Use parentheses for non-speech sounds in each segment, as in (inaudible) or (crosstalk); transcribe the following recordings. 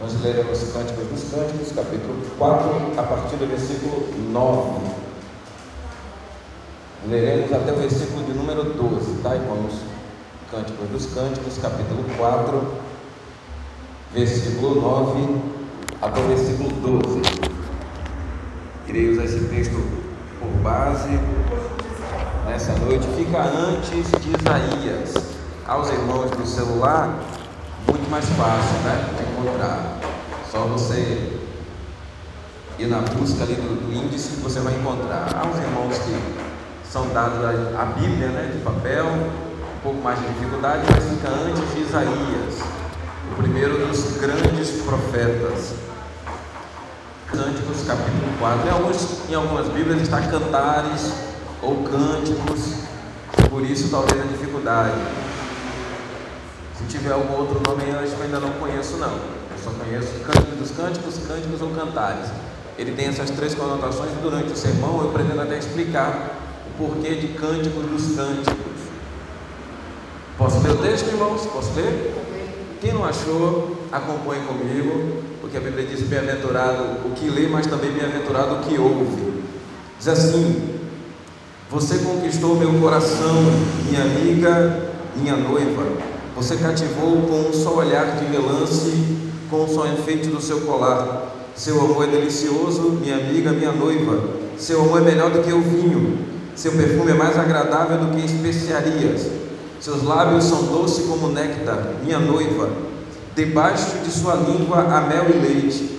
Nós leremos Cânticos dos Cânticos, capítulo 4, a partir do versículo 9. Leremos até o versículo de número 12, tá, irmãos? Cânticos dos Cânticos, capítulo 4, versículo 9 até o versículo 12. Irei usar esse texto por base nessa noite. Fica antes de Isaías. Aos irmãos do celular, muito mais fácil, né? Encontrar. Só você ir na busca ali do, do índice que você vai encontrar. Há uns irmãos que são dados a, a Bíblia, né? De papel, um pouco mais de dificuldade, mas fica antes de Isaías, o primeiro dos grandes profetas. Cânticos, capítulo 4. Em, alguns, em algumas Bíblias está cantares ou cânticos, por isso talvez a dificuldade. Se tiver algum outro nome, que eu ainda não conheço, não. Eu só conheço cânticos cânticos, cânticos ou cantares. Ele tem essas três conotações e durante o sermão eu pretendo até explicar o porquê de cânticos dos cânticos. Posso ler o texto, irmãos? Posso ler? Quem não achou, acompanhe comigo, porque a Bíblia diz: bem-aventurado o que lê, mas também bem-aventurado o que ouve. Diz assim: Você conquistou meu coração, minha amiga, minha noiva. Você cativou com um só olhar de relance, com um só enfeite do seu colar. Seu amor é delicioso, minha amiga, minha noiva. Seu amor é melhor do que o vinho. Seu perfume é mais agradável do que especiarias. Seus lábios são doces como néctar, minha noiva. Debaixo de sua língua há mel e leite.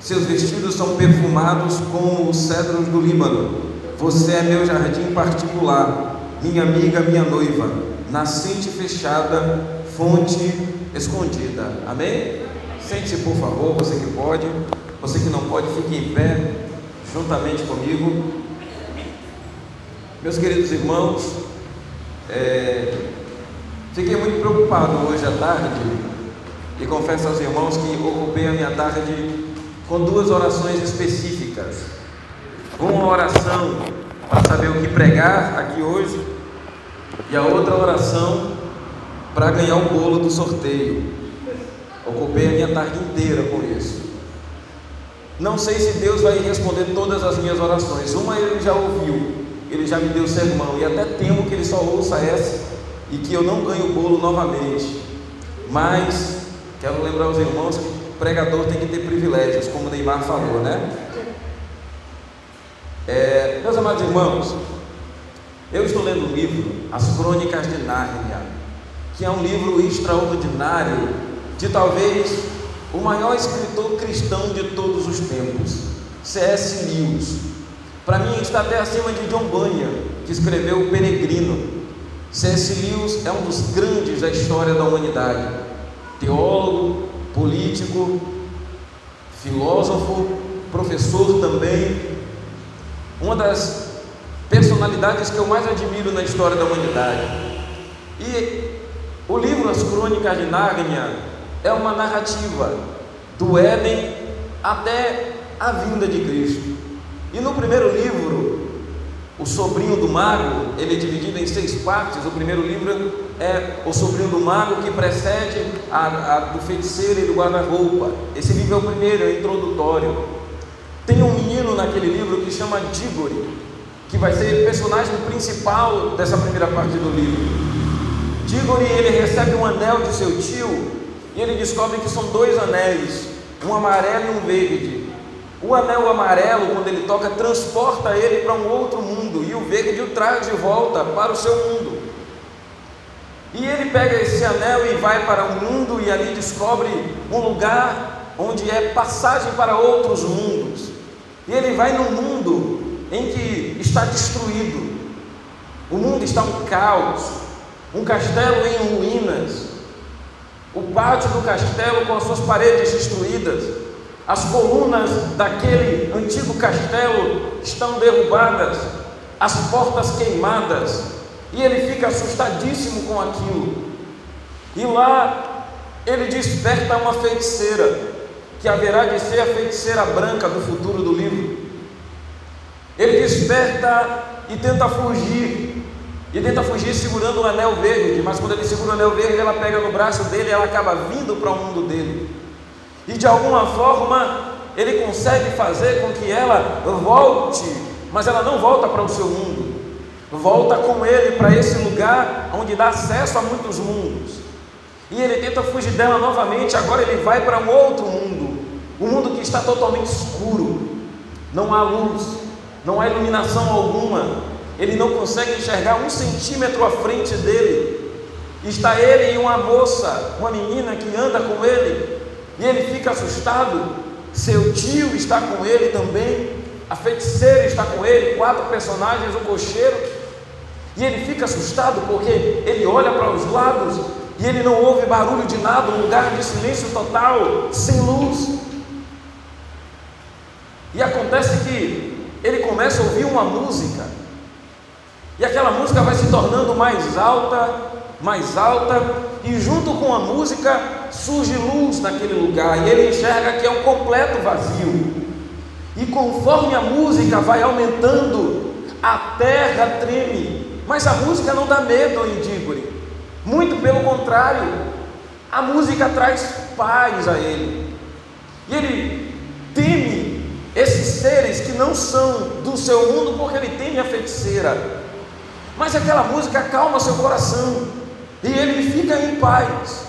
Seus vestidos são perfumados como os cedros do Líbano. Você é meu jardim particular, minha amiga, minha noiva. Nascente fechada, fonte escondida. Amém? Sente-se, por favor, você que pode. Você que não pode, fique em pé, juntamente comigo. Meus queridos irmãos, é, fiquei muito preocupado hoje à tarde e confesso aos irmãos que ocupei a minha tarde com duas orações específicas. Uma oração para saber o que pregar aqui hoje e a outra oração para ganhar o bolo do sorteio. Ocupei a minha tarde inteira com isso. Não sei se Deus vai responder todas as minhas orações. Uma ele já ouviu, ele já me deu sermão, e até temo que ele só ouça essa e que eu não ganhe o bolo novamente. Mas quero lembrar os irmãos que pregador tem que ter privilégios, como Neymar falou, né? É, meus amados irmãos, eu estou lendo o livro As Crônicas de Nárnia, que é um livro extraordinário de talvez o maior escritor cristão de todos os tempos, C.S. Lewis. Para mim está até acima de John Bunyan, que escreveu O Peregrino. C.S. Lewis é um dos grandes da história da humanidade. Teólogo, político, filósofo, professor também. Uma das personalidades que eu mais admiro na história da humanidade. E o livro As Crônicas de Nárnia é uma narrativa do Éden até a vinda de Cristo. E no primeiro livro, O Sobrinho do Mago, ele é dividido em seis partes. O primeiro livro é O Sobrinho do Mago, que precede a, a do feiticeiro e do guarda-roupa. Esse livro é o primeiro, é o introdutório. Tem um menino naquele livro que chama Diggory, que vai ser personagem principal dessa primeira parte do livro. Diggory ele recebe um anel de seu tio e ele descobre que são dois anéis, um amarelo e um verde. O anel amarelo, quando ele toca, transporta ele para um outro mundo, e o verde o traz de volta para o seu mundo. E ele pega esse anel e vai para um mundo, e ali descobre um lugar onde é passagem para outros mundos. E ele vai num mundo em que está destruído, o mundo está um caos, um castelo em ruínas, o pátio do castelo com as suas paredes destruídas, as colunas daquele antigo castelo estão derrubadas, as portas queimadas, e ele fica assustadíssimo com aquilo. E lá ele desperta uma feiticeira, que haverá de ser a feiticeira branca do futuro do livro. Ele desperta e tenta fugir, e tenta fugir segurando o anel verde, mas quando ele segura o anel verde, ela pega no braço dele e ela acaba vindo para o mundo dele. E de alguma forma ele consegue fazer com que ela volte, mas ela não volta para o seu mundo, volta com ele para esse lugar onde dá acesso a muitos mundos. E ele tenta fugir dela novamente, agora ele vai para um outro mundo, um mundo que está totalmente escuro, não há luz, não há iluminação alguma, ele não consegue enxergar um centímetro à frente dele. Está ele e uma moça, uma menina que anda com ele, e ele fica assustado. Seu tio está com ele também, a feiticeira está com ele, quatro personagens, um cocheiro, e ele fica assustado porque ele olha para os lados e ele não ouve barulho de nada, um lugar de silêncio total, sem luz. E acontece que ele começa a ouvir uma música, e aquela música vai se tornando mais alta, mais alta, e junto com a música surge luz naquele lugar, e ele enxerga que é um completo vazio. E conforme a música vai aumentando, a terra treme, mas a música não dá medo em Dígore, muito pelo contrário, a música traz paz a ele, e ele teme esses seres que não são do seu mundo, porque ele teme a feiticeira. Mas aquela música acalma seu coração e ele fica em paz.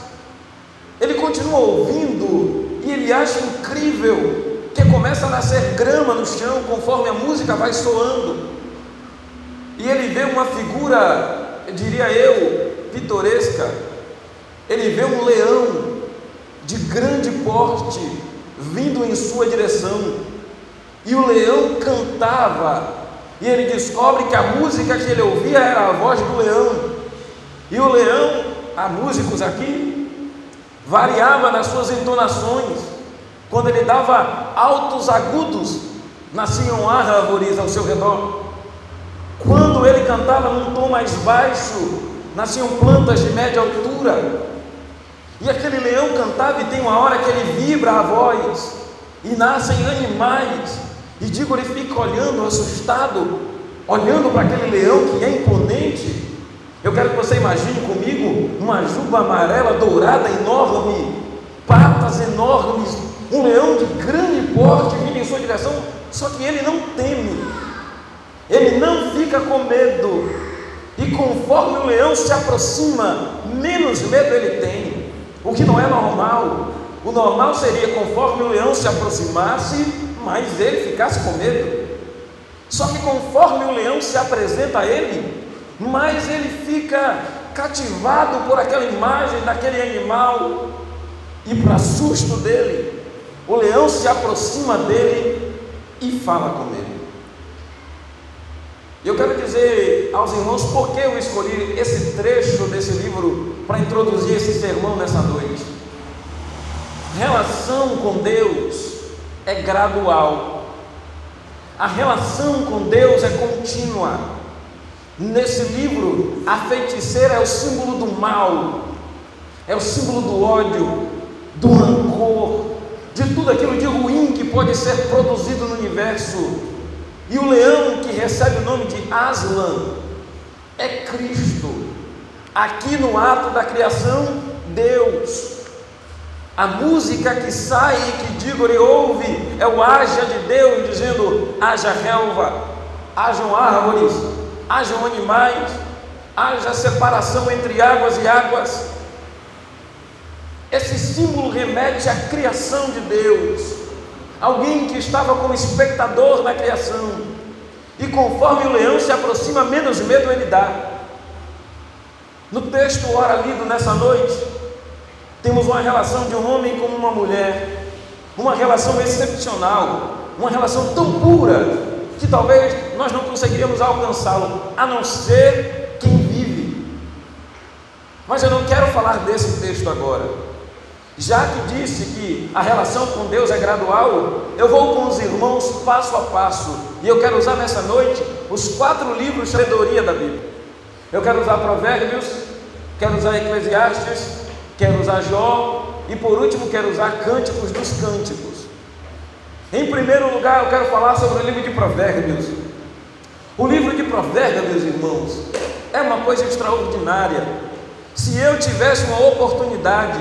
Ele continua ouvindo e ele acha incrível que começa a nascer grama no chão conforme a música vai soando. E ele vê uma figura, diria eu, pitoresca. Ele vê um leão de grande porte vindo em sua direção. E o leão cantava e ele descobre que a música que ele ouvia era a voz do leão. E o leão, há músicos aqui, variava nas suas entonações. Quando ele dava altos agudos, nasciam árvores ao seu redor. Quando ele cantava num tom mais baixo, nasciam plantas de média altura. E aquele leão cantava e tem uma hora que ele vibra a voz, e nascem animais e digo, ele fica olhando, assustado, olhando para aquele leão que é imponente. Eu quero que você imagine comigo uma juba amarela, dourada, enorme, patas enormes, um leão de grande porte vindo em sua direção, só que ele não teme, ele não fica com medo, e conforme o leão se aproxima, menos medo ele tem, o que não é normal. O normal seria conforme o leão se aproximasse, mas ele ficasse com medo. Só que conforme o leão se apresenta a ele, mais ele fica cativado por aquela imagem daquele animal, e para susto dele, o leão se aproxima dele e fala com ele. Eu quero dizer aos irmãos por que eu escolhi esse trecho desse livro para introduzir esse sermão nessa noite. Relação com Deus é gradual. A relação com Deus é contínua. Nesse livro, a feiticeira é o símbolo do mal, é o símbolo do ódio, do rancor, de tudo aquilo de ruim que pode ser produzido no universo. E o leão que recebe o nome de Aslan é Cristo. Aqui no ato da criação, Deus. A música que sai e que Dígore ouve é o haja de Deus dizendo: haja relva, hajam árvores, hajam animais, haja separação entre águas e águas. Esse símbolo remete à criação de Deus, alguém que estava como espectador na criação, e conforme o leão se aproxima, menos medo ele dá. No texto, ora lido nessa noite, temos uma relação de um homem com uma mulher, uma relação excepcional, uma relação tão pura que talvez nós não conseguiríamos alcançá-lo, a não ser quem vive. Mas eu não quero falar desse texto agora. Já que disse que a relação com Deus é gradual, eu vou com os irmãos passo a passo. E eu quero usar nessa noite os quatro livros de sabedoria da Bíblia. Eu quero usar Provérbios, quero usar Eclesiastes, quero usar Jó e por último quero usar Cânticos dos Cânticos. Em primeiro lugar, eu quero falar sobre o livro de Provérbios. O livro de Provérbios, irmãos, é uma coisa extraordinária. Se eu tivesse uma oportunidade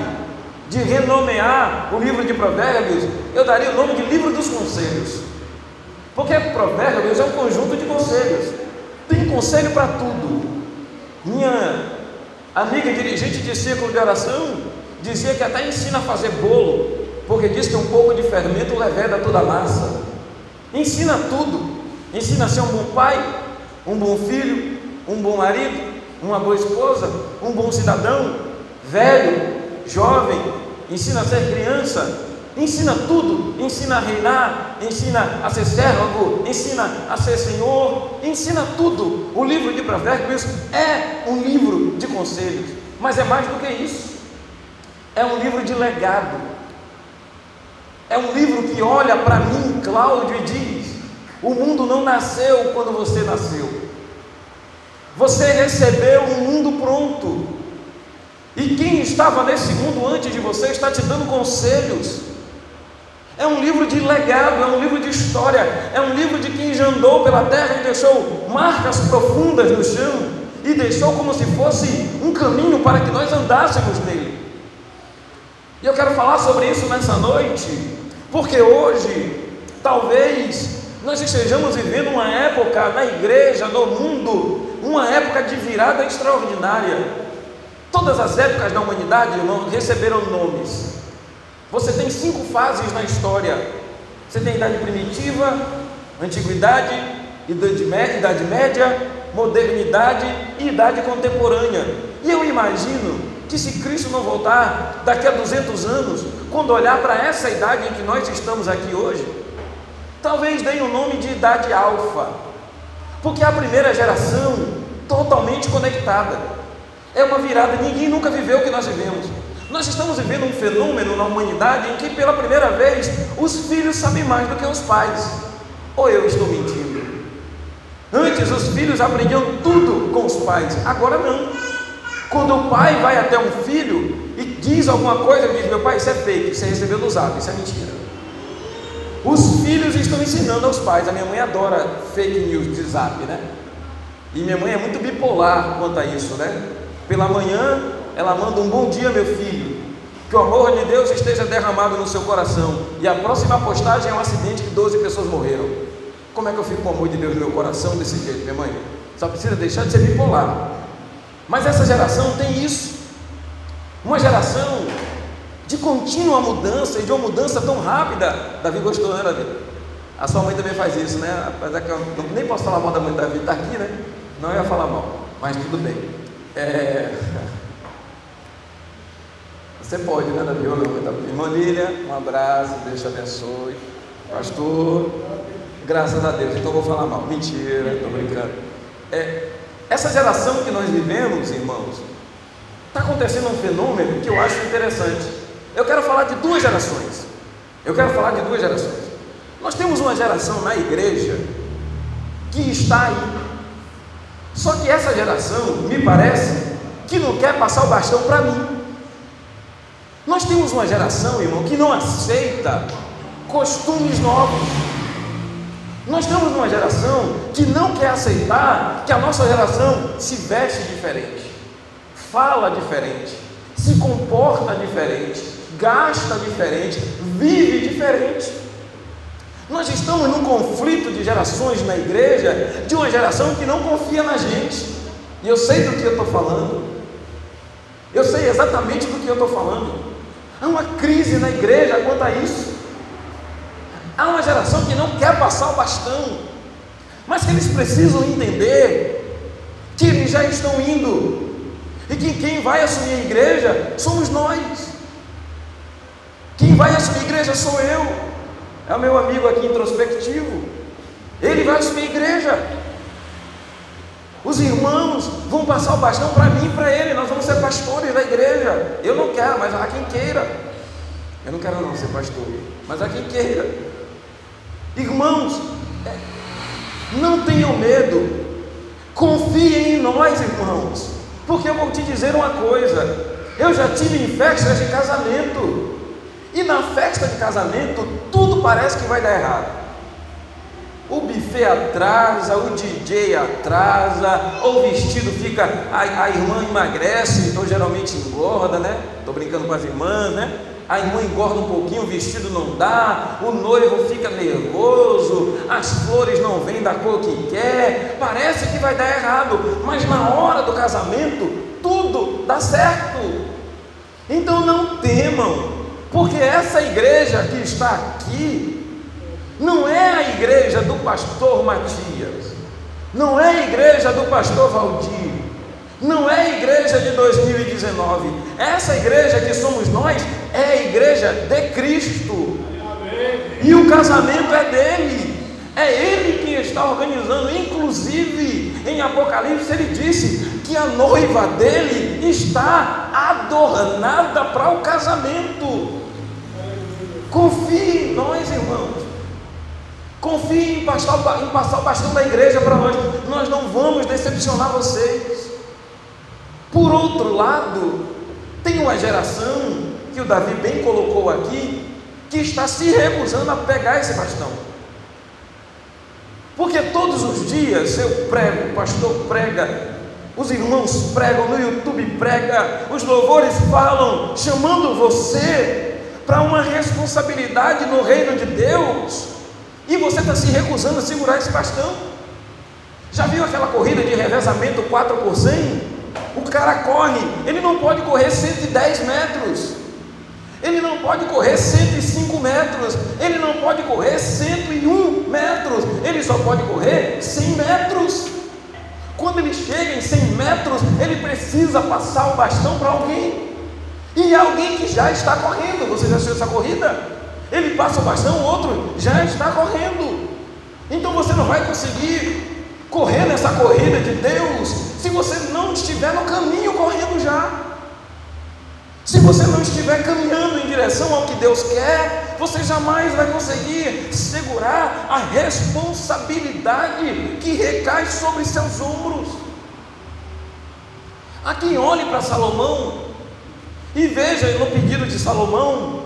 de renomear o livro de Provérbios, eu daria o nome de livro dos conselhos. Porque Provérbios é um conjunto de conselhos. Tem conselho para tudo. Minha amiga dirigente de círculo de oração dizia que até ensina a fazer bolo, porque diz que um pouco de fermento leveda toda a massa. Ensina tudo. Ensina a ser um bom pai, um bom filho, um bom marido, uma boa esposa, um bom cidadão, velho, jovem, ensina a ser criança, ensina tudo, ensina a reinar, ensina a ser servo, ensina a ser senhor, ensina tudo. O livro de Provérbios é um livro de conselhos, mas é mais do que isso. É um livro de legado. É um livro que olha para mim, Cláudio, e diz: o mundo não nasceu quando você nasceu. Você recebeu um mundo pronto. E quem estava nesse mundo antes de você está te dando conselhos. É um livro de legado, é um livro de história, é um livro de quem já andou pela terra e deixou marcas profundas no chão e deixou como se fosse um caminho para que nós andássemos nele. E eu quero falar sobre isso nessa noite, porque hoje, talvez, nós estejamos vivendo uma época na igreja, no mundo, uma época de virada extraordinária. Todas as épocas da humanidade, irmão, receberam nomes. Você tem cinco fases na história. Você tem idade primitiva, antiguidade, idade média, idade média, modernidade e idade contemporânea. E eu imagino que se Cristo não voltar daqui a 200 anos, quando olhar para essa idade em que nós estamos aqui hoje, talvez deem o nome de idade alfa, porque é a primeira geração totalmente conectada. É uma virada, ninguém nunca viveu o que nós vivemos. Nós estamos vivendo um fenômeno na humanidade em que pela primeira vez os filhos sabem mais do que os pais. Ou eu estou mentindo? Antes os filhos aprendiam tudo com os pais, agora não. Quando o pai vai até um filho e diz alguma coisa, ele diz: Meu pai, isso é fake, você recebeu no zap, isso é mentira. Os filhos estão ensinando aos pais. A minha mãe adora fake news de zap, né? E minha mãe é muito bipolar quanto a isso, né? Pela manhã, ela manda um bom dia, meu filho. Que o amor de Deus esteja derramado no seu coração. E a próxima postagem é um acidente que 12 pessoas morreram. Como é que eu fico com o amor de Deus no meu coração desse jeito, minha mãe? Só precisa deixar de ser bipolar. Mas essa geração tem isso. Uma geração de contínua mudança e de uma mudança tão rápida. Davi gostou, né, Davi? A sua mãe também faz isso, né? Apesar que eu nem posso falar mal da mãe do Davi, está aqui, né? Não ia falar mal, mas tudo bem. É... (laughs) Você pode, né, Davi? Ou? Irmã Lília, um abraço, Deus te abençoe. Pastor, graças a Deus, então vou falar mal. Mentira, estou brincando. É, essa geração que nós vivemos, irmãos, está acontecendo um fenômeno que eu acho interessante. Eu quero falar de duas gerações. Eu quero falar de duas gerações. Nós temos uma geração na igreja que está aí. Só que essa geração, me parece, que não quer passar o bastão para mim. Nós temos uma geração, irmão, que não aceita costumes novos. Nós temos uma geração que não quer aceitar que a nossa geração se veste diferente, fala diferente, se comporta diferente, gasta diferente, vive diferente. Nós estamos num conflito de gerações na igreja, de uma geração que não confia na gente. E eu sei do que eu estou falando. Eu sei exatamente do que eu estou falando. Há uma crise na igreja quanto a isso. Há uma geração que não quer passar o bastão, mas que eles precisam entender que eles já estão indo e que quem vai assumir a igreja somos nós. Quem vai assumir a igreja sou eu. É o meu amigo aqui introspectivo. Ele vai assumir a igreja. Os irmãos vão passar o bastão para mim e para ele. Nós vamos ser pastores da igreja. Eu não quero, mas há quem queira. Eu não quero não ser pastor, mas há quem queira. Irmãos, é, não tenham medo. Confiem em nós, irmãos. Porque eu vou te dizer uma coisa. Eu já tive em festas de casamento. E na festa de casamento, tudo parece que vai dar errado. O buffet atrasa, o DJ atrasa, o vestido fica, a, a irmã emagrece, então geralmente engorda, né? Estou brincando com as irmãs, né? A irmã engorda um pouquinho, o vestido não dá, o noivo fica nervoso, as flores não vêm da cor que quer, parece que vai dar errado, mas na hora do casamento tudo dá certo. Então não temam, porque essa igreja que está aqui não é a igreja do pastor Matias, não é a igreja do pastor Valdir, não é a igreja de 2019. Essa igreja que somos nós é a igreja de Cristo. E o casamento é dele. É ele quem está organizando. Inclusive, em Apocalipse, ele disse que a noiva dele está adornada para o casamento. Confie em nós, irmãos. Confie em passar, em passar o bastão da igreja para nós. Nós não vamos decepcionar vocês. Por outro lado, tem uma geração que o Davi bem colocou aqui, que está se recusando a pegar esse bastão. Porque todos os dias eu prego, o pastor prega, os irmãos pregam, no YouTube prega, os louvores falam, chamando você para uma responsabilidade no reino de Deus. E você está se recusando a segurar esse bastão. Já viu aquela corrida de revezamento 4 por 100? O cara corre, ele não pode correr 110 metros, ele não pode correr 105 metros, ele não pode correr 101 metros, ele só pode correr 100 metros. Quando ele chega em 100 metros, ele precisa passar o bastão para alguém, e alguém que já está correndo. Você já assistiu essa corrida? Ele passa o bastão, o outro já está correndo. Então você não vai conseguir correr nessa corrida de Deus se você não estiver no caminho correndo já. Se você não estiver caminhando em direção ao que Deus quer, você jamais vai conseguir segurar a responsabilidade que recai sobre seus ombros. Aqui olhe para Salomão e veja no pedido de Salomão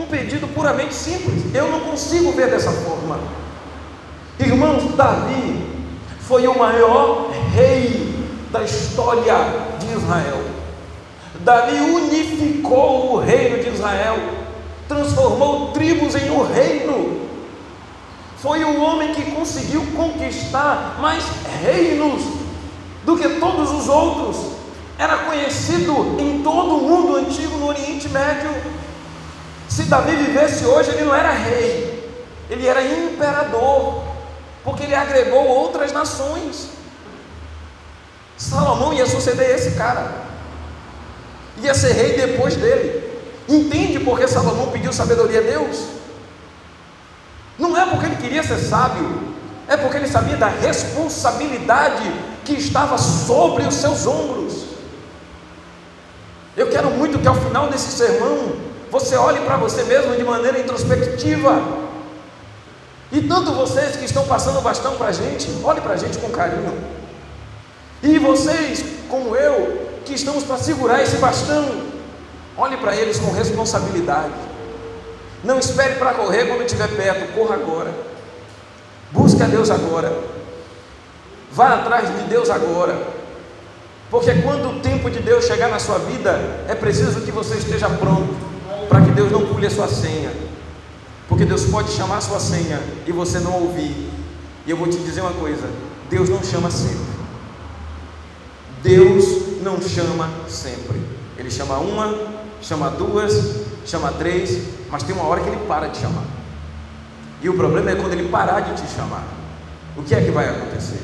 um pedido puramente simples. Eu não consigo ver dessa forma. Irmãos, Davi foi o maior rei da história de Israel. Davi unificou o reino de Israel, transformou tribos em um reino. Foi o homem que conseguiu conquistar mais reinos do que todos os outros. Era conhecido em todo o mundo antigo no Oriente Médio se Davi vivesse hoje, ele não era rei, ele era imperador, porque ele agregou outras nações. Salomão ia suceder esse cara, ia ser rei depois dele. Entende por que Salomão pediu sabedoria a Deus? Não é porque ele queria ser sábio, é porque ele sabia da responsabilidade que estava sobre os seus ombros. Eu quero muito que ao final desse sermão você olhe para você mesmo de maneira introspectiva. E tanto vocês que estão passando o bastão para a gente, olhe para a gente com carinho. E vocês, como eu, que estamos para segurar esse bastão, olhe para eles com responsabilidade. Não espere para correr quando estiver perto, corra agora. Busque a Deus agora. Vá atrás de Deus agora. Porque quando o tempo de Deus chegar na sua vida, é preciso que você esteja pronto para que Deus não pule a sua senha. Porque Deus pode chamar a sua senha e você não ouvir. E eu vou te dizer uma coisa: Deus não chama sempre. Deus não chama sempre. Ele chama uma, chama duas, chama três, mas tem uma hora que ele para de chamar. E o problema é quando ele parar de te chamar. O que é que vai acontecer?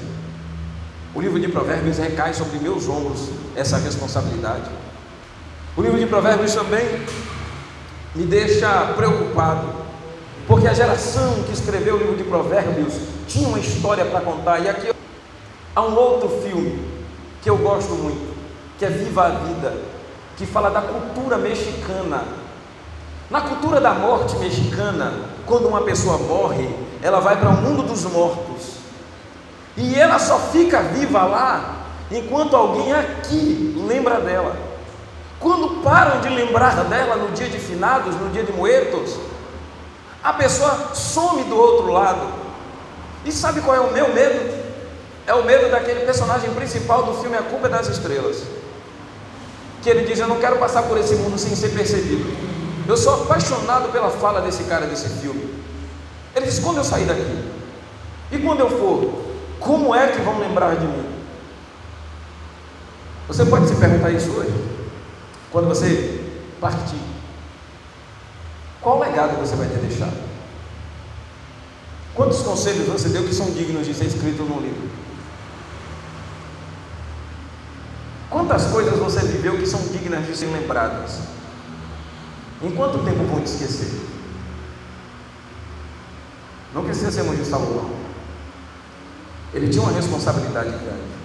O livro de Provérbios recai sobre meus ombros essa responsabilidade. O livro de Provérbios também me deixa preocupado, porque a geração que escreveu o livro de Provérbios tinha uma história para contar, e aqui há um outro filme que eu gosto muito, que é Viva a Vida, que fala da cultura mexicana. Na cultura da morte mexicana, quando uma pessoa morre, ela vai para o mundo dos mortos. E ela só fica viva lá enquanto alguém aqui lembra dela. Quando param de lembrar dela no dia de finados, no dia de muertos, a pessoa some do outro lado. E sabe qual é o meu medo? É o medo daquele personagem principal do filme A Culpa é das Estrelas. Que ele diz: Eu não quero passar por esse mundo sem ser percebido. Eu sou apaixonado pela fala desse cara desse filme. Ele diz: Quando eu sair daqui, e quando eu for, como é que vão lembrar de mim? Você pode se perguntar isso hoje? Quando você partir, qual legado você vai ter deixado? Quantos conselhos você deu que são dignos de ser escritos num livro? Quantas coisas você viveu que são dignas de ser lembradas? Em quanto tempo vão te esquecer? Não que esquecemos de Salomão. Ele tinha uma responsabilidade grande.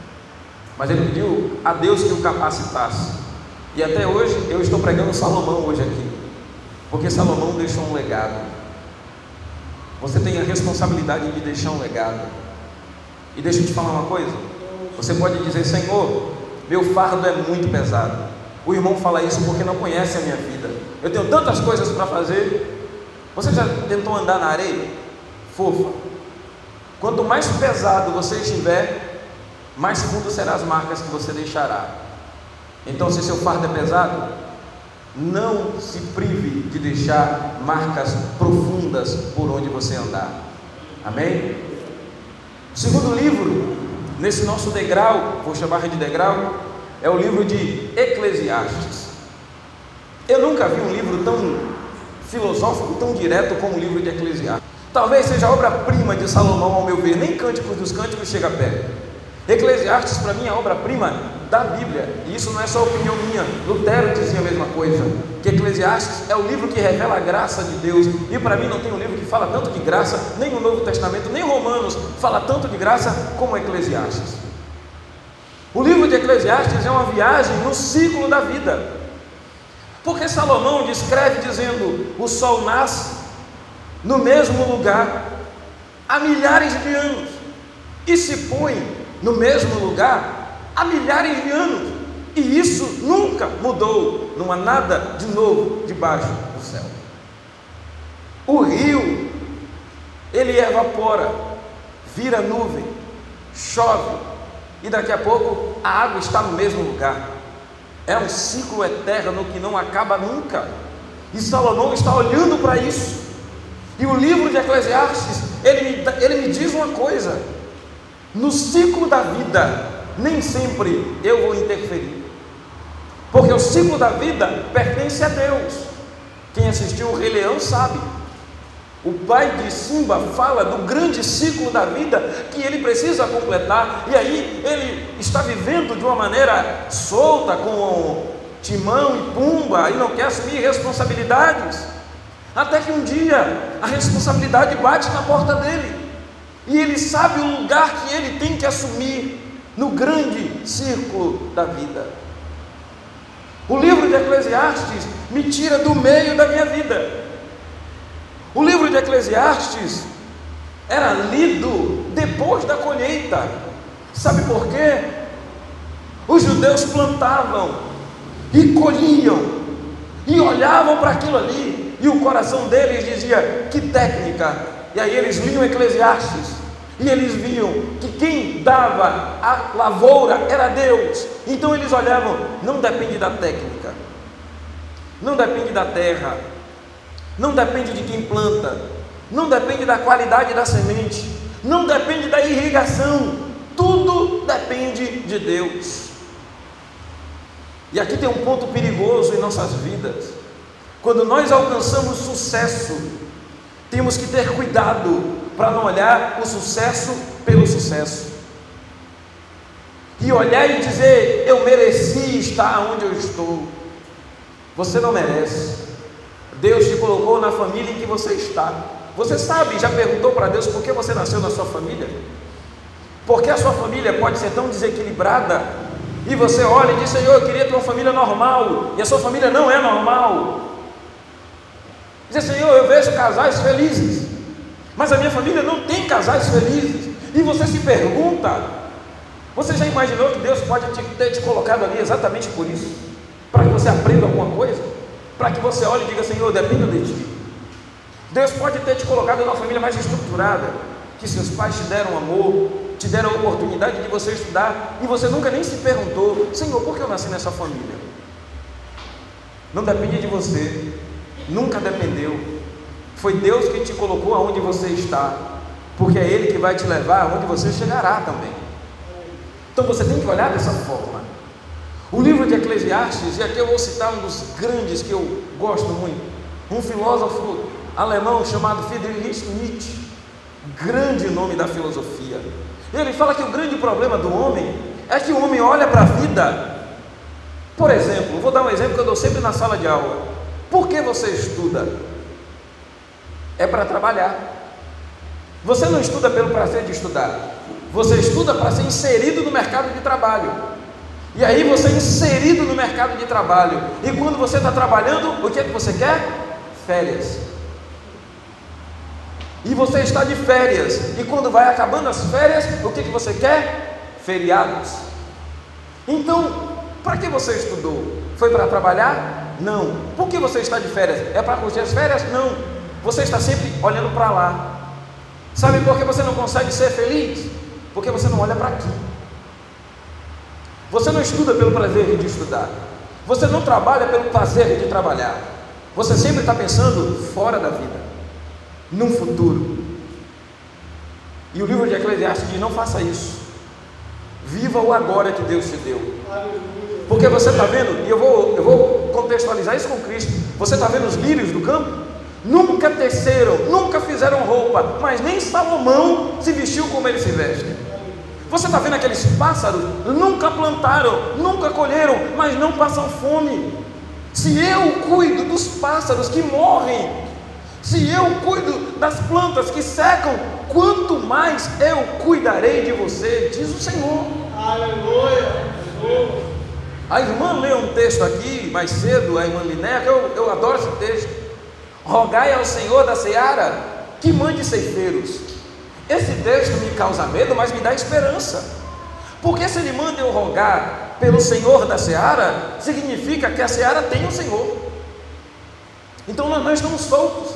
Mas ele pediu a Deus que o capacitasse. E até hoje eu estou pregando Salomão hoje aqui. Porque Salomão deixou um legado. Você tem a responsabilidade de deixar um legado. E deixa eu te falar uma coisa. Você pode dizer, Senhor, meu fardo é muito pesado. O irmão fala isso porque não conhece a minha vida. Eu tenho tantas coisas para fazer. Você já tentou andar na areia? Fofa. Quanto mais pesado você estiver, mais fundo serão as marcas que você deixará. Então, se seu fardo é pesado, não se prive de deixar marcas profundas por onde você andar. Amém? Segundo livro, nesse nosso degrau, vou chamar de degrau, é o livro de Eclesiastes. Eu nunca vi um livro tão filosófico, tão direto como o livro de Eclesiastes. Talvez seja a obra-prima de Salomão, ao meu ver, nem Cânticos dos Cânticos chega perto. Eclesiastes, para mim, é a obra-prima da Bíblia, e isso não é só opinião minha, Lutero dizia a mesma coisa, que Eclesiastes é o livro que revela a graça de Deus, e para mim não tem um livro que fala tanto de graça, nem o Novo Testamento, nem Romanos fala tanto de graça como Eclesiastes. O livro de Eclesiastes é uma viagem no ciclo da vida, porque Salomão descreve dizendo: o sol nasce no mesmo lugar há milhares de anos e se põe no mesmo lugar há milhares de anos, e isso nunca mudou, não há nada de novo debaixo do céu. O rio, ele evapora, vira nuvem, chove, e daqui a pouco a água está no mesmo lugar. É um ciclo eterno que não acaba nunca. E Salomão está olhando para isso. E o livro de Eclesiastes, ele ele me diz uma coisa: no ciclo da vida, nem sempre eu vou interferir, porque o ciclo da vida pertence a Deus. Quem assistiu o Rei Leão sabe. O pai de Simba fala do grande ciclo da vida que ele precisa completar, e aí ele está vivendo de uma maneira solta, com timão e pumba, e não quer assumir responsabilidades. Até que um dia a responsabilidade bate na porta dele, e ele sabe o lugar que ele tem que assumir no grande círculo da vida. O livro de Eclesiastes me tira do meio da minha vida o livro de Eclesiastes era lido depois da colheita. Sabe por quê? Os judeus plantavam e colhiam e olhavam para aquilo ali e o coração deles dizia: que técnica! E aí eles liam Eclesiastes e eles viam que quem dava a lavoura era Deus. Então eles olhavam: não depende da técnica, não depende da terra, não depende de quem planta, não depende da qualidade da semente, não depende da irrigação, tudo depende de Deus. E aqui tem um ponto perigoso em nossas vidas. Quando nós alcançamos sucesso, temos que ter cuidado para não olhar o sucesso pelo sucesso. E olhar e dizer, eu mereci estar onde eu estou. Você não merece. Deus te colocou na família em que você está. Você sabe, já perguntou para Deus por que você nasceu na sua família? Porque a sua família pode ser tão desequilibrada e você olha e diz: Senhor, eu queria ter uma família normal e a sua família não é normal. Diz: Senhor, eu vejo casais felizes, mas a minha família não tem casais felizes. E você se pergunta: você já imaginou que Deus pode ter te colocado ali exatamente por isso? Para que você aprenda alguma coisa? para que você olhe e diga: Senhor, dependo de ti. Deus pode ter te colocado numa família mais estruturada, que seus pais te deram amor, te deram a oportunidade de você estudar e você nunca nem se perguntou: Senhor, por que eu nasci nessa família? Não depende de você, nunca dependeu. Foi Deus que te colocou aonde você está, porque é Ele que vai te levar aonde você chegará também. Então você tem que olhar dessa forma. O livro de Eclesiastes, e aqui eu vou citar um dos grandes que eu gosto muito, um filósofo alemão chamado Friedrich Nietzsche, grande nome da filosofia. Ele fala que o grande problema do homem é que o homem olha para a vida. Por exemplo, vou dar um exemplo que eu dou sempre na sala de aula. Por que você estuda? É para trabalhar. Você não estuda pelo prazer de estudar. Você estuda para ser inserido no mercado de trabalho. E aí você é inserido no mercado de trabalho. E quando você está trabalhando, o que é que você quer? Férias. E você está de férias. E quando vai acabando as férias, o que, é que você quer? Feriados. Então, para que você estudou? Foi para trabalhar? Não. Por que você está de férias? É para curtir as férias? Não. Você está sempre olhando para lá. Sabe por que você não consegue ser feliz? Porque você não olha para aqui. Você não estuda pelo prazer de estudar. Você não trabalha pelo prazer de trabalhar. Você sempre está pensando fora da vida, no futuro. E o livro de Eclesiastes diz: não faça isso. Viva o agora que Deus te deu. Porque você está vendo, e eu vou, eu vou contextualizar isso com Cristo. Você está vendo os lírios do campo? Nunca teceram, nunca fizeram roupa, mas nem Salomão se vestiu como ele se veste. Você está vendo aqueles pássaros? Nunca plantaram, nunca colheram, mas não passam fome. Se eu cuido dos pássaros que morrem, se eu cuido das plantas que secam, quanto mais eu cuidarei de você, diz o Senhor. Aleluia. A irmã leu um texto aqui mais cedo, a irmã Linéia, eu, eu adoro esse texto. Rogai ao Senhor da seara que mande ceifeiros esse texto me causa medo, mas me dá esperança. Porque se ele manda eu rogar pelo Senhor da seara, significa que a seara tem o Senhor. Então nós estamos soltos.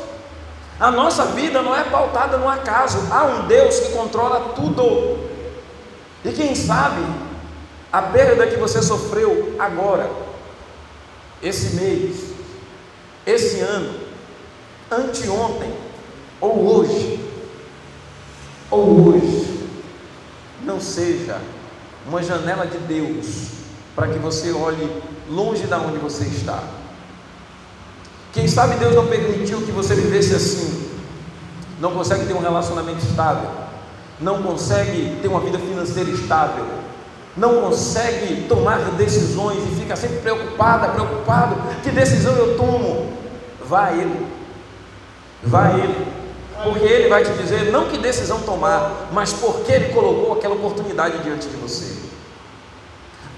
A nossa vida não é pautada no acaso. Há um Deus que controla tudo. E quem sabe a perda que você sofreu agora, esse mês, esse ano, anteontem ou hoje, ou hoje não seja uma janela de Deus para que você olhe longe da onde você está. Quem sabe Deus não permitiu que você vivesse assim, não consegue ter um relacionamento estável, não consegue ter uma vida financeira estável, não consegue tomar decisões e fica sempre preocupada, preocupado, que decisão eu tomo? Vá a Ele, a Ele, porque Ele vai te dizer não que decisão tomar, mas porque Ele colocou aquela oportunidade diante de você.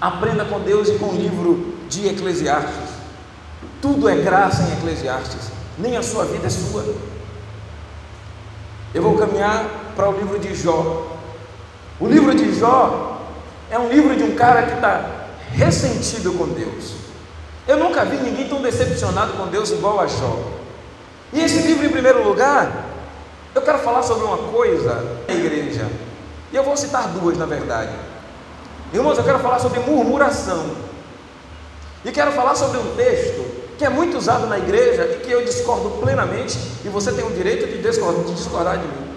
Aprenda com Deus e com o livro de Eclesiastes. Tudo é graça em Eclesiastes, nem a sua vida é sua. Eu vou caminhar para o livro de Jó. O livro de Jó é um livro de um cara que está ressentido com Deus. Eu nunca vi ninguém tão decepcionado com Deus igual a Jó. E esse livro, em primeiro lugar, eu quero falar sobre uma coisa na igreja, e eu vou citar duas na verdade. Irmãos, eu quero falar sobre murmuração, e quero falar sobre um texto que é muito usado na igreja e que eu discordo plenamente, e você tem o direito de discordar, de, discordar de mim.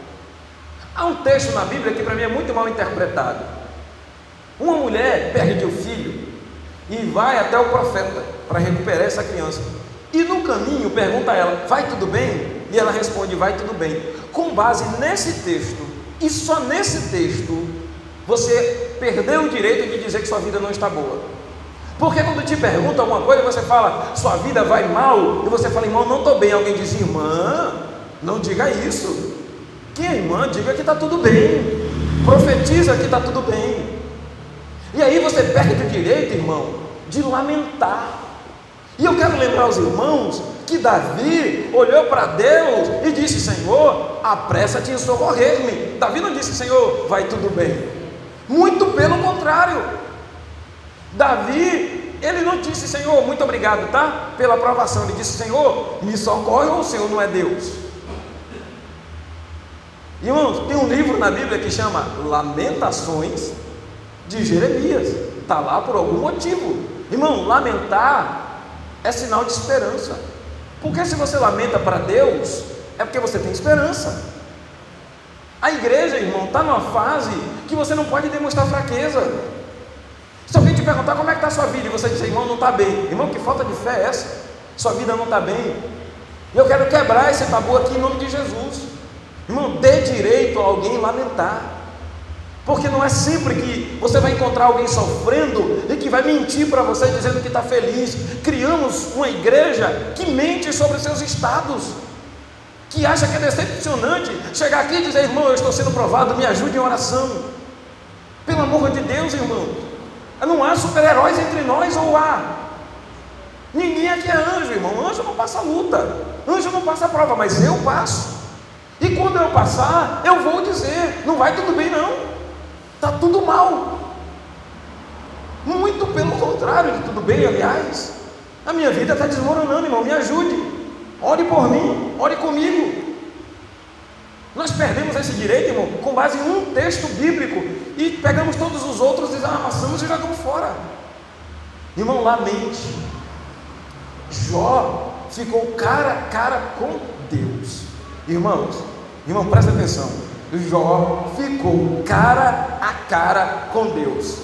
Há um texto na Bíblia que para mim é muito mal interpretado. Uma mulher perde o filho e vai até o profeta para recuperar essa criança. E no caminho pergunta a ela: Vai tudo bem? E ela responde: Vai tudo bem com base nesse texto, e só nesse texto, você perdeu o direito de dizer que sua vida não está boa. Porque quando te perguntam alguma coisa, você fala, sua vida vai mal, e você fala, irmão, não estou bem. Alguém diz, irmã, não diga isso. Quem é irmã, diga que está tudo bem. Profetiza que está tudo bem. E aí você perde o direito, irmão, de lamentar. E eu quero lembrar os irmãos que Davi olhou para Deus e disse: Senhor, apressa-te em socorrer-me. Davi não disse: Senhor, vai tudo bem. Muito pelo contrário. Davi, ele não disse: Senhor, muito obrigado, tá? Pela aprovação. Ele disse: Senhor, me socorre ou o Senhor não é Deus? Irmãos, tem um livro na Bíblia que chama Lamentações de Jeremias. Está lá por algum motivo. Irmão, lamentar é sinal de esperança. Porque se você lamenta para Deus, é porque você tem esperança. A igreja, irmão, está numa fase que você não pode demonstrar fraqueza. Se alguém te perguntar como é que está a sua vida e você disser, irmão, não está bem. Irmão, que falta de fé é essa? Sua vida não está bem. E eu quero quebrar esse tabu aqui em nome de Jesus. Irmão, dê direito a alguém lamentar. Porque não é sempre que você vai encontrar alguém sofrendo e que vai mentir para você dizendo que está feliz. Criamos uma igreja que mente sobre seus estados, que acha que é decepcionante chegar aqui e dizer, irmão, eu estou sendo provado, me ajude em oração. Pelo amor de Deus, irmão. Não há super-heróis entre nós ou há? Ninguém aqui é anjo, irmão. Anjo não passa luta, anjo não passa prova, mas eu passo. E quando eu passar, eu vou dizer: não vai tudo bem, não, está tudo mal. Muito pelo contrário de tudo bem, aliás. A minha vida está desmoronando, irmão. Me ajude. Ore por mim, ore comigo. Nós perdemos esse direito, irmão, com base em um texto bíblico e pegamos todos os outros, desamassamos e jogamos fora. Irmão, lamente. Jó ficou cara a cara com Deus. Irmãos, irmão, presta atenção. Jó ficou cara a cara com Deus.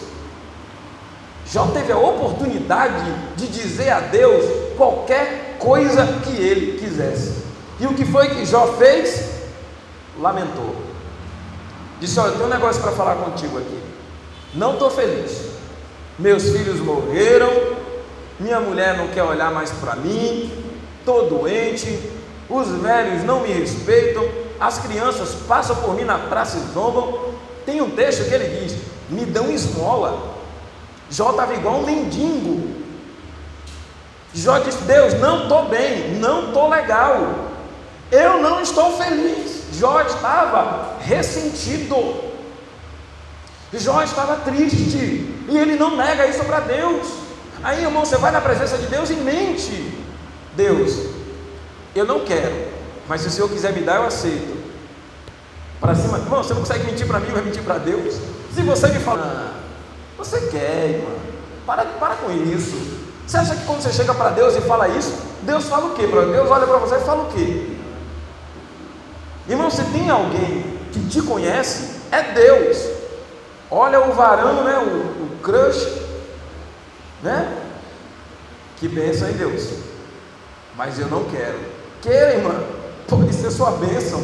Jó teve a oportunidade de dizer a Deus qualquer coisa que ele quisesse. E o que foi que Jó fez? Lamentou. Disse: Olha, tem um negócio para falar contigo aqui. Não estou feliz. Meus filhos morreram. Minha mulher não quer olhar mais para mim. Estou doente os velhos não me respeitam, as crianças passam por mim na praça e zombam. Tem um texto que ele diz: me dão esmola. Jó estava igual um mendigo. Jó disse: Deus, não estou bem, não estou legal, eu não estou feliz. Jó estava ressentido, Jó estava triste, e ele não nega isso para Deus. Aí, irmão, você vai na presença de Deus e mente: Deus, eu não quero, mas se o Senhor quiser me dar, eu aceito. Para cima, irmão, você não consegue mentir para mim, vai mentir para Deus? Se você me fala, ah, você quer, irmão, para, para com isso. Você acha que quando você chega para Deus e fala isso, Deus fala o quê? Deus olha para você e fala o quê? Irmão, se tem alguém que te conhece, é Deus. Olha o varão, né? O, o crush, né? Que benção em Deus. Mas eu não quero. Queira, irmã, pode ser sua bênção,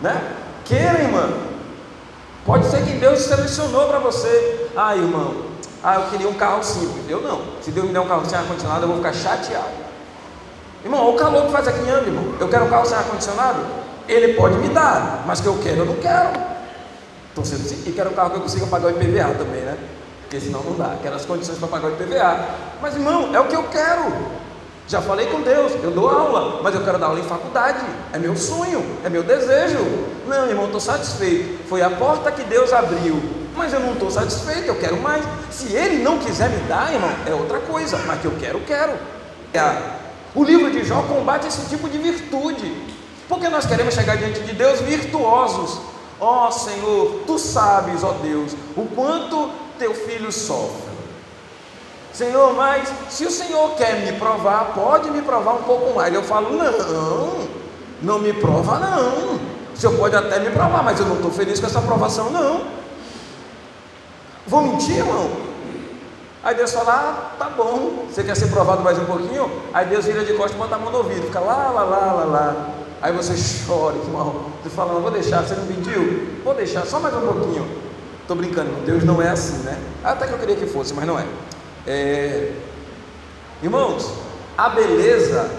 né? Queira, irmã, pode ser que Deus selecionou para você. Ah, irmão, ah, eu queria um carro simples. Eu não. Se Deus me der um carro sem ar-condicionado, eu vou ficar chateado. Irmão, o calor que faz aqui em irmão. Eu quero um carro sem ar-condicionado? Ele pode me dar, mas que eu quero, eu não quero. Estou sendo assim, e quero um carro que eu consiga pagar o IPVA também, né? Porque senão não dá. Quero as condições para pagar o IPVA. Mas, irmão, é o que eu quero. Já falei com Deus, eu dou aula, mas eu quero dar aula em faculdade. É meu sonho, é meu desejo. Não, irmão, estou satisfeito. Foi a porta que Deus abriu, mas eu não estou satisfeito, eu quero mais. Se Ele não quiser me dar, irmão, é outra coisa, mas que eu quero, quero. É, o livro de Jó combate esse tipo de virtude, porque nós queremos chegar diante de Deus virtuosos. Ó oh, Senhor, tu sabes, ó oh Deus, o quanto teu filho sofre. Senhor, mas se o Senhor quer me provar, pode me provar um pouco mais. Eu falo, não, não me prova, não. O Senhor pode até me provar, mas eu não estou feliz com essa aprovação, não. Vou mentir, irmão? Aí Deus fala, ah, tá bom, você quer ser provado mais um pouquinho? Aí Deus vira de costas e bota a mão no ouvido, fica lá, lá, lá, lá, lá. Aí você chora, irmão. Você fala, não, vou deixar, você não pediu? Vou deixar, só mais um pouquinho. Estou brincando, Deus não é assim, né? Até que eu queria que fosse, mas não é. É, irmãos, a beleza,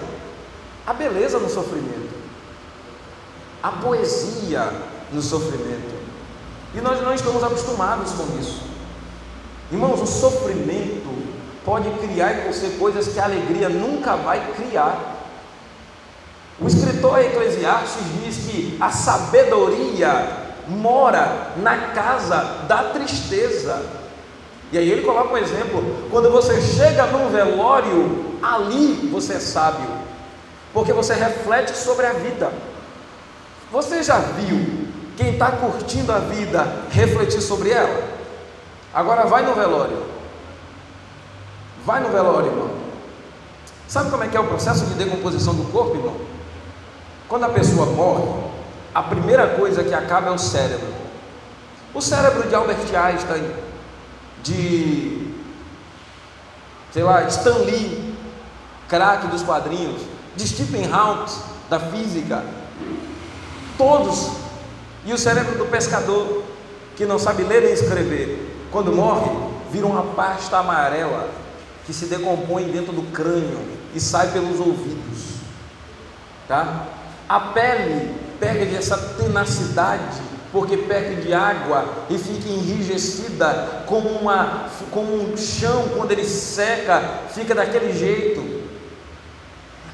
a beleza no sofrimento, a poesia no sofrimento, e nós não estamos acostumados com isso. Irmãos, o sofrimento pode criar em você coisas que a alegria nunca vai criar. O escritor Eclesiastes diz que a sabedoria mora na casa da tristeza. E aí ele coloca um exemplo: quando você chega num velório, ali você é sábio, porque você reflete sobre a vida. Você já viu quem está curtindo a vida refletir sobre ela. Agora vai no velório. Vai no velório, irmão. Sabe como é que é o processo de decomposição do corpo, irmão? Quando a pessoa morre, a primeira coisa que acaba é o cérebro. O cérebro de Albert Einstein, de sei lá, Stan Lee, craque dos quadrinhos, de Stephen Hawking, da física, todos, e o cérebro do pescador, que não sabe ler nem escrever, quando morre, vira uma pasta amarela que se decompõe dentro do crânio e sai pelos ouvidos, tá? A pele perde essa tenacidade porque perde água e fica enrijecida como, uma, como um chão quando ele seca, fica daquele jeito.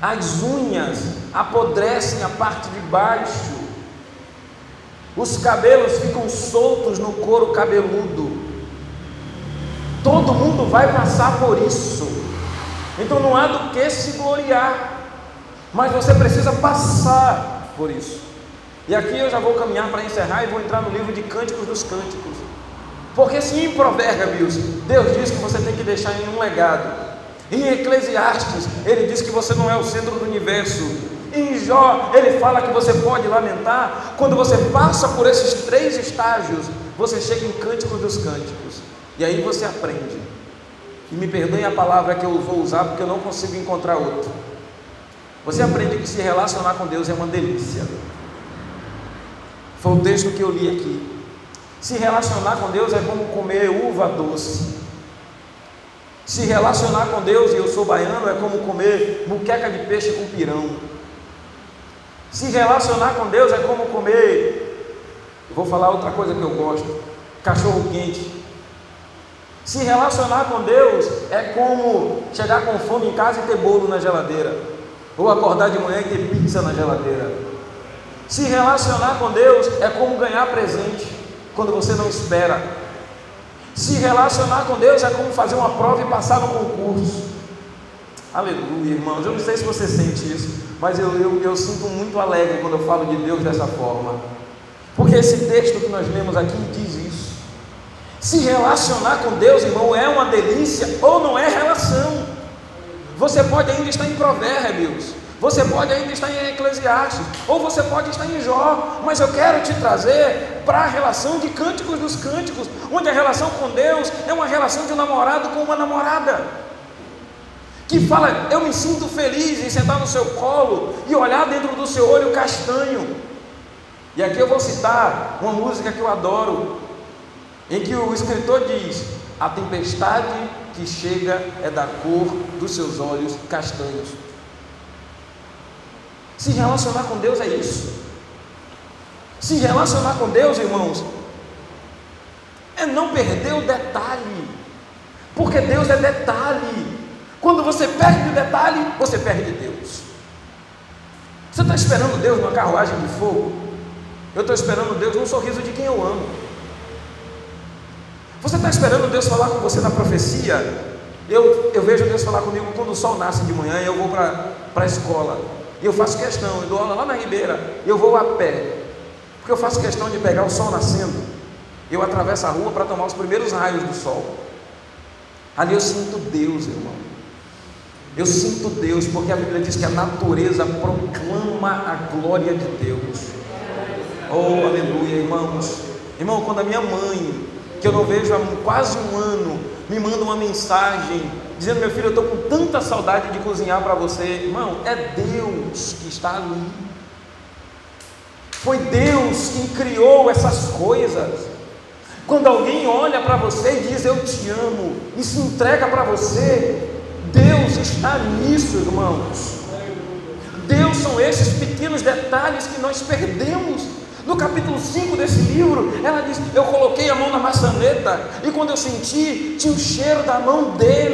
As unhas apodrecem a parte de baixo, os cabelos ficam soltos no couro cabeludo. Todo mundo vai passar por isso. Então não há do que se gloriar, mas você precisa passar por isso. E aqui eu já vou caminhar para encerrar e vou entrar no livro de Cânticos dos Cânticos. Porque se em Provérbios Deus diz que você tem que deixar em um legado, em Eclesiastes ele diz que você não é o centro do universo, em Jó ele fala que você pode lamentar, quando você passa por esses três estágios, você chega em Cânticos dos Cânticos, e aí você aprende. E me perdoem a palavra que eu vou usar porque eu não consigo encontrar outra. Você aprende que se relacionar com Deus é uma delícia. Foi o texto que eu li aqui. Se relacionar com Deus é como comer uva doce. Se relacionar com Deus, e eu sou baiano, é como comer muqueca de peixe com pirão. Se relacionar com Deus é como comer, vou falar outra coisa que eu gosto, cachorro quente. Se relacionar com Deus é como chegar com fome em casa e ter bolo na geladeira, ou acordar de manhã e ter pizza na geladeira. Se relacionar com Deus é como ganhar presente quando você não espera. Se relacionar com Deus é como fazer uma prova e passar no concurso. Aleluia, irmãos. Eu não sei se você sente isso, mas eu, eu, eu sinto muito alegre quando eu falo de Deus dessa forma. Porque esse texto que nós lemos aqui diz isso. Se relacionar com Deus, irmão, é uma delícia ou não é relação. Você pode ainda estar em provérbios, você pode ainda estar em Eclesiastes, ou você pode estar em Jó, mas eu quero te trazer para a relação de cânticos dos cânticos, onde a relação com Deus é uma relação de um namorado com uma namorada. Que fala, eu me sinto feliz em sentar no seu colo e olhar dentro do seu olho castanho. E aqui eu vou citar uma música que eu adoro, em que o escritor diz: A tempestade que chega é da cor dos seus olhos castanhos. Se relacionar com Deus é isso. Se relacionar com Deus, irmãos, é não perder o detalhe, porque Deus é detalhe. Quando você perde o detalhe, você perde Deus. Você está esperando Deus numa carruagem de fogo? Eu estou esperando Deus num sorriso de quem eu amo. Você está esperando Deus falar com você na profecia? Eu, eu vejo Deus falar comigo quando o sol nasce de manhã e eu vou para a escola. E eu faço questão, eu dou aula lá na Ribeira, eu vou a pé, porque eu faço questão de pegar o sol nascendo. Eu atravesso a rua para tomar os primeiros raios do sol. Ali eu sinto Deus, irmão. Eu sinto Deus, porque a Bíblia diz que a natureza proclama a glória de Deus. Oh, aleluia, irmãos. Irmão, quando a minha mãe, que eu não vejo há quase um ano, me manda uma mensagem dizendo: Meu filho, eu estou com tanta saudade de cozinhar para você. Irmão, é Deus que está ali. Foi Deus quem criou essas coisas. Quando alguém olha para você e diz eu te amo e se entrega para você, Deus está nisso, irmãos. Deus são esses pequenos detalhes que nós perdemos. No capítulo 5 desse livro, ela diz: Eu coloquei a mão na maçaneta, e quando eu senti, tinha o cheiro da mão dele.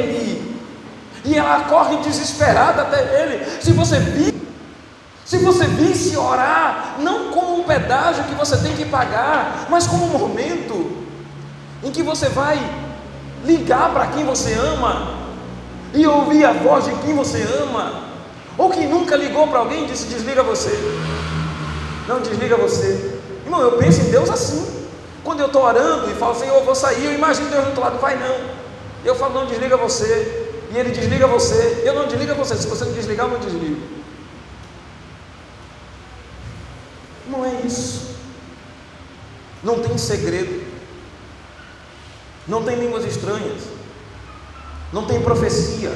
E ela corre desesperada até ele. Se você vir, se você visse orar, não como um pedágio que você tem que pagar, mas como um momento em que você vai ligar para quem você ama e ouvir a voz de quem você ama, ou que nunca ligou para alguém e disse: desliga você. Não desliga você. Irmão, eu penso em Deus assim. Quando eu estou orando e falo, Senhor, eu vou sair, eu imagino Deus do outro lado, vai não. Eu falo, não desliga você. E ele desliga você. Eu não desliga você. Se você não desligar, eu não desligo. Não é isso. Não tem segredo. Não tem línguas estranhas. Não tem profecia.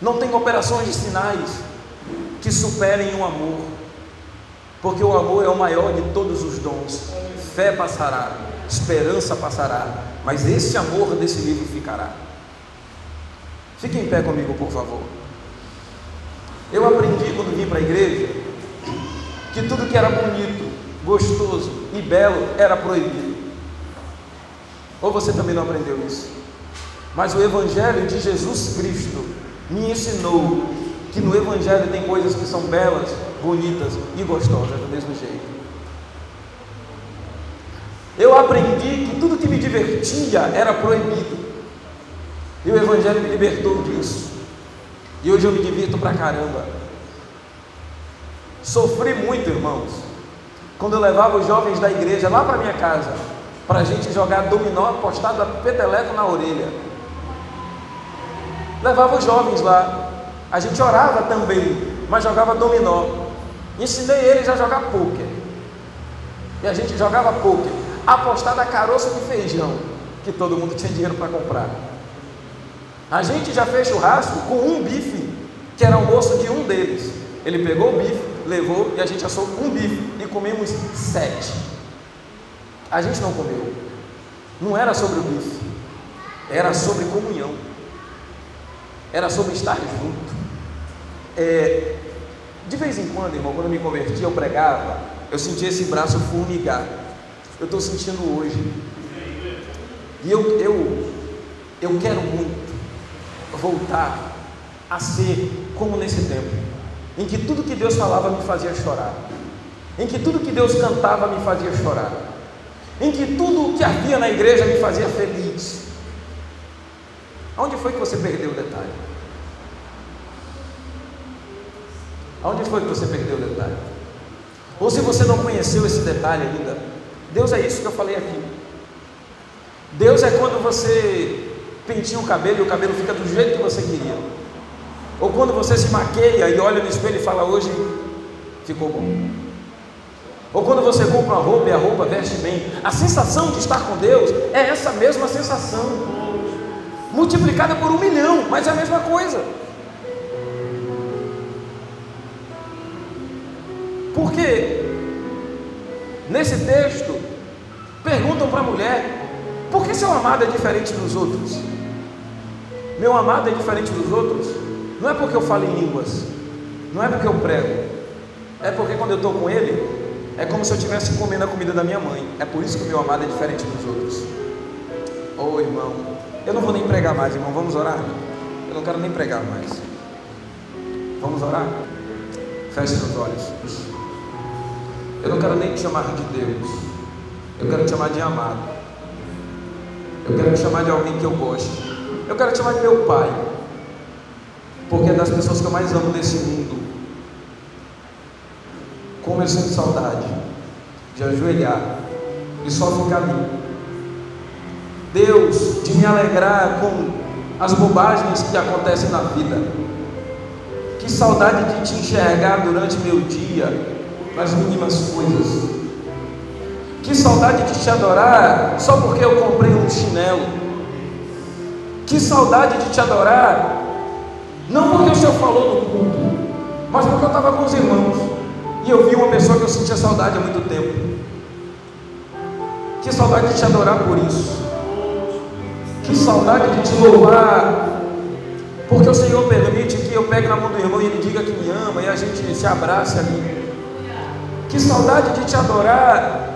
Não tem operações de sinais que superem o amor. Porque o amor é o maior de todos os dons. Fé passará, esperança passará, mas esse amor desse livro ficará. Fique em pé comigo, por favor. Eu aprendi quando vim para a igreja que tudo que era bonito, gostoso e belo era proibido. Ou você também não aprendeu isso? Mas o Evangelho de Jesus Cristo me ensinou que no Evangelho tem coisas que são belas, bonitas e gostosas do mesmo jeito. Eu aprendi que tudo que me divertia era proibido. E o Evangelho me libertou disso. E hoje eu me divirto pra caramba. Sofri muito, irmãos, quando eu levava os jovens da igreja lá para minha casa, para a gente jogar dominó apostado a peteleco na orelha. Levava os jovens lá. A gente orava também, mas jogava dominó. Ensinei eles a jogar pôquer. E a gente jogava pôquer, apostado a caroço de feijão, que todo mundo tinha dinheiro para comprar. A gente já fez churrasco com um bife, que era almoço de um deles. Ele pegou o bife, levou e a gente assou um bife e comemos sete. A gente não comeu. Não era sobre o bife, era sobre comunhão, era sobre estar junto. É, de vez em quando, irmão, quando eu me converti, eu pregava, eu sentia esse braço formigar. Eu estou sentindo hoje. E eu, eu, eu quero muito voltar a ser como nesse tempo, em que tudo que Deus falava me fazia chorar, em que tudo que Deus cantava me fazia chorar, em que tudo que havia na igreja me fazia feliz. Onde foi que você perdeu o detalhe? Onde foi que você perdeu o detalhe? Ou se você não conheceu esse detalhe ainda, Deus é isso que eu falei aqui. Deus é quando você pentinha o cabelo e o cabelo fica do jeito que você queria. Ou quando você se maqueia e olha no espelho e fala, hoje ficou bom. Ou quando você compra uma roupa e a roupa veste bem. A sensação de estar com Deus é essa mesma sensação. Multiplicada por um milhão, mas é a mesma coisa. Porque nesse texto perguntam para a mulher: que seu amado é diferente dos outros? Meu amado é diferente dos outros, não é porque eu falo em línguas, não é porque eu prego, é porque quando eu estou com ele, é como se eu estivesse comendo a comida da minha mãe. É por isso que o meu amado é diferente dos outros. Oh irmão, eu não vou nem pregar mais, irmão. Vamos orar? Eu não quero nem pregar mais. Vamos orar? Feche seus olhos. Eu não quero nem te chamar de Deus. Eu quero te chamar de amado. Eu quero te chamar de alguém que eu goste. Eu quero te chamar de meu pai, porque é das pessoas que eu mais amo nesse mundo. Como eu sinto saudade de ajoelhar e só ficar ali. Deus, de me alegrar com as bobagens que acontecem na vida. Que saudade de te enxergar durante meu dia, nas mínimas coisas. Que saudade de te adorar só porque eu comprei um chinelo. Que saudade de te adorar. Não porque o Senhor falou no culto, mas porque eu estava com os irmãos. E eu vi uma pessoa que eu sentia saudade há muito tempo. Que saudade de te adorar por isso. Que saudade de te louvar. Porque o Senhor permite que eu pegue na mão do irmão e ele diga que me ama e a gente se abrace ali. Que saudade de te adorar.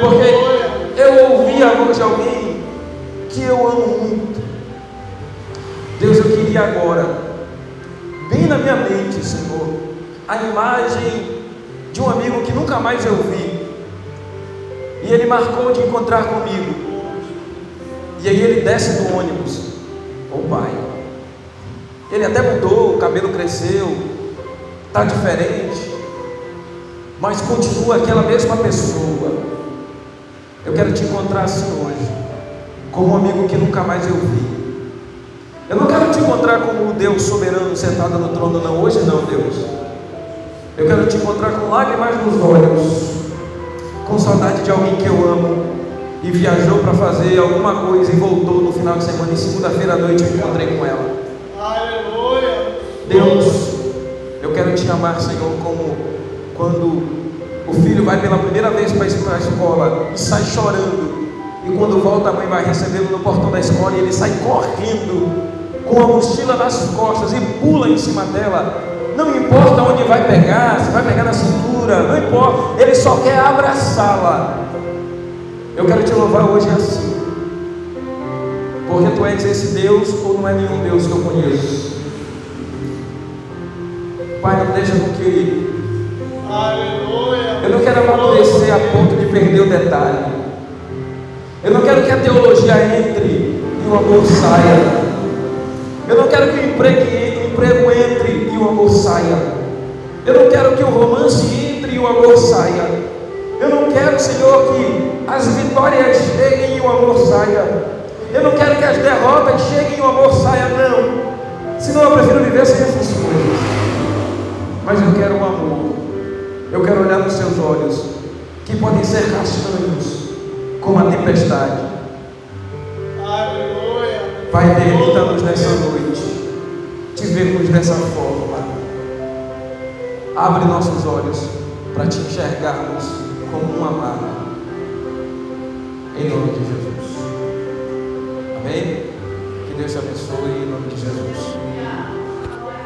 Porque eu ouvi a voz de alguém que eu amo muito. Deus, eu queria agora, bem na minha mente, Senhor, a imagem de um amigo que nunca mais eu vi. E ele marcou de encontrar comigo. E aí ele desce do ônibus. Ô oh, pai. Ele até mudou, o cabelo cresceu, está diferente. mas continua aquela mesma pessoa. Eu quero te encontrar assim hoje, como um amigo que nunca mais eu vi. Eu não quero te encontrar como o Deus soberano sentado no trono, não. Hoje não, Deus. Eu quero te encontrar com lágrimas nos olhos, com saudade de alguém que eu amo e viajou para fazer alguma coisa e voltou no final de semana e segunda-feira à noite eu encontrei com ela. Aleluia. Deus, eu quero te amar, Senhor, como quando o filho vai pela primeira vez para a escola e sai chorando, e quando volta a mãe vai recebê-lo no portão da escola e ele sai correndo com a mochila nas costas e pula em cima dela. Não importa onde vai pegar, se vai pegar na cintura, não importa, ele só quer abraçá-la. Eu quero te louvar hoje assim, porque tu és esse Deus ou não é nenhum Deus que eu conheço. Pai, não deixa com que Aleluia. Eu não quero amadurecer a ponto de perder o detalhe. Eu não quero que a teologia entre e o amor saia. Eu não quero que o emprego, o emprego entre e o amor saia. Eu não quero que o romance entre e o amor saia. Eu não quero, Senhor, que as vitórias cheguem e o amor saia. Eu não quero que as derrotas cheguem e o amor saia, não. Senão eu prefiro viver sem essas coisas. Mas eu quero um amor. Eu quero olhar nos seus olhos, que podem ser castanhos, como a tempestade. Aleluia. Pai, permita-nos nessa noite te vermos dessa forma. Abre nossos olhos para te enxergarmos como um amado. Em nome de Jesus. Amém? Que Deus te abençoe em nome de Jesus.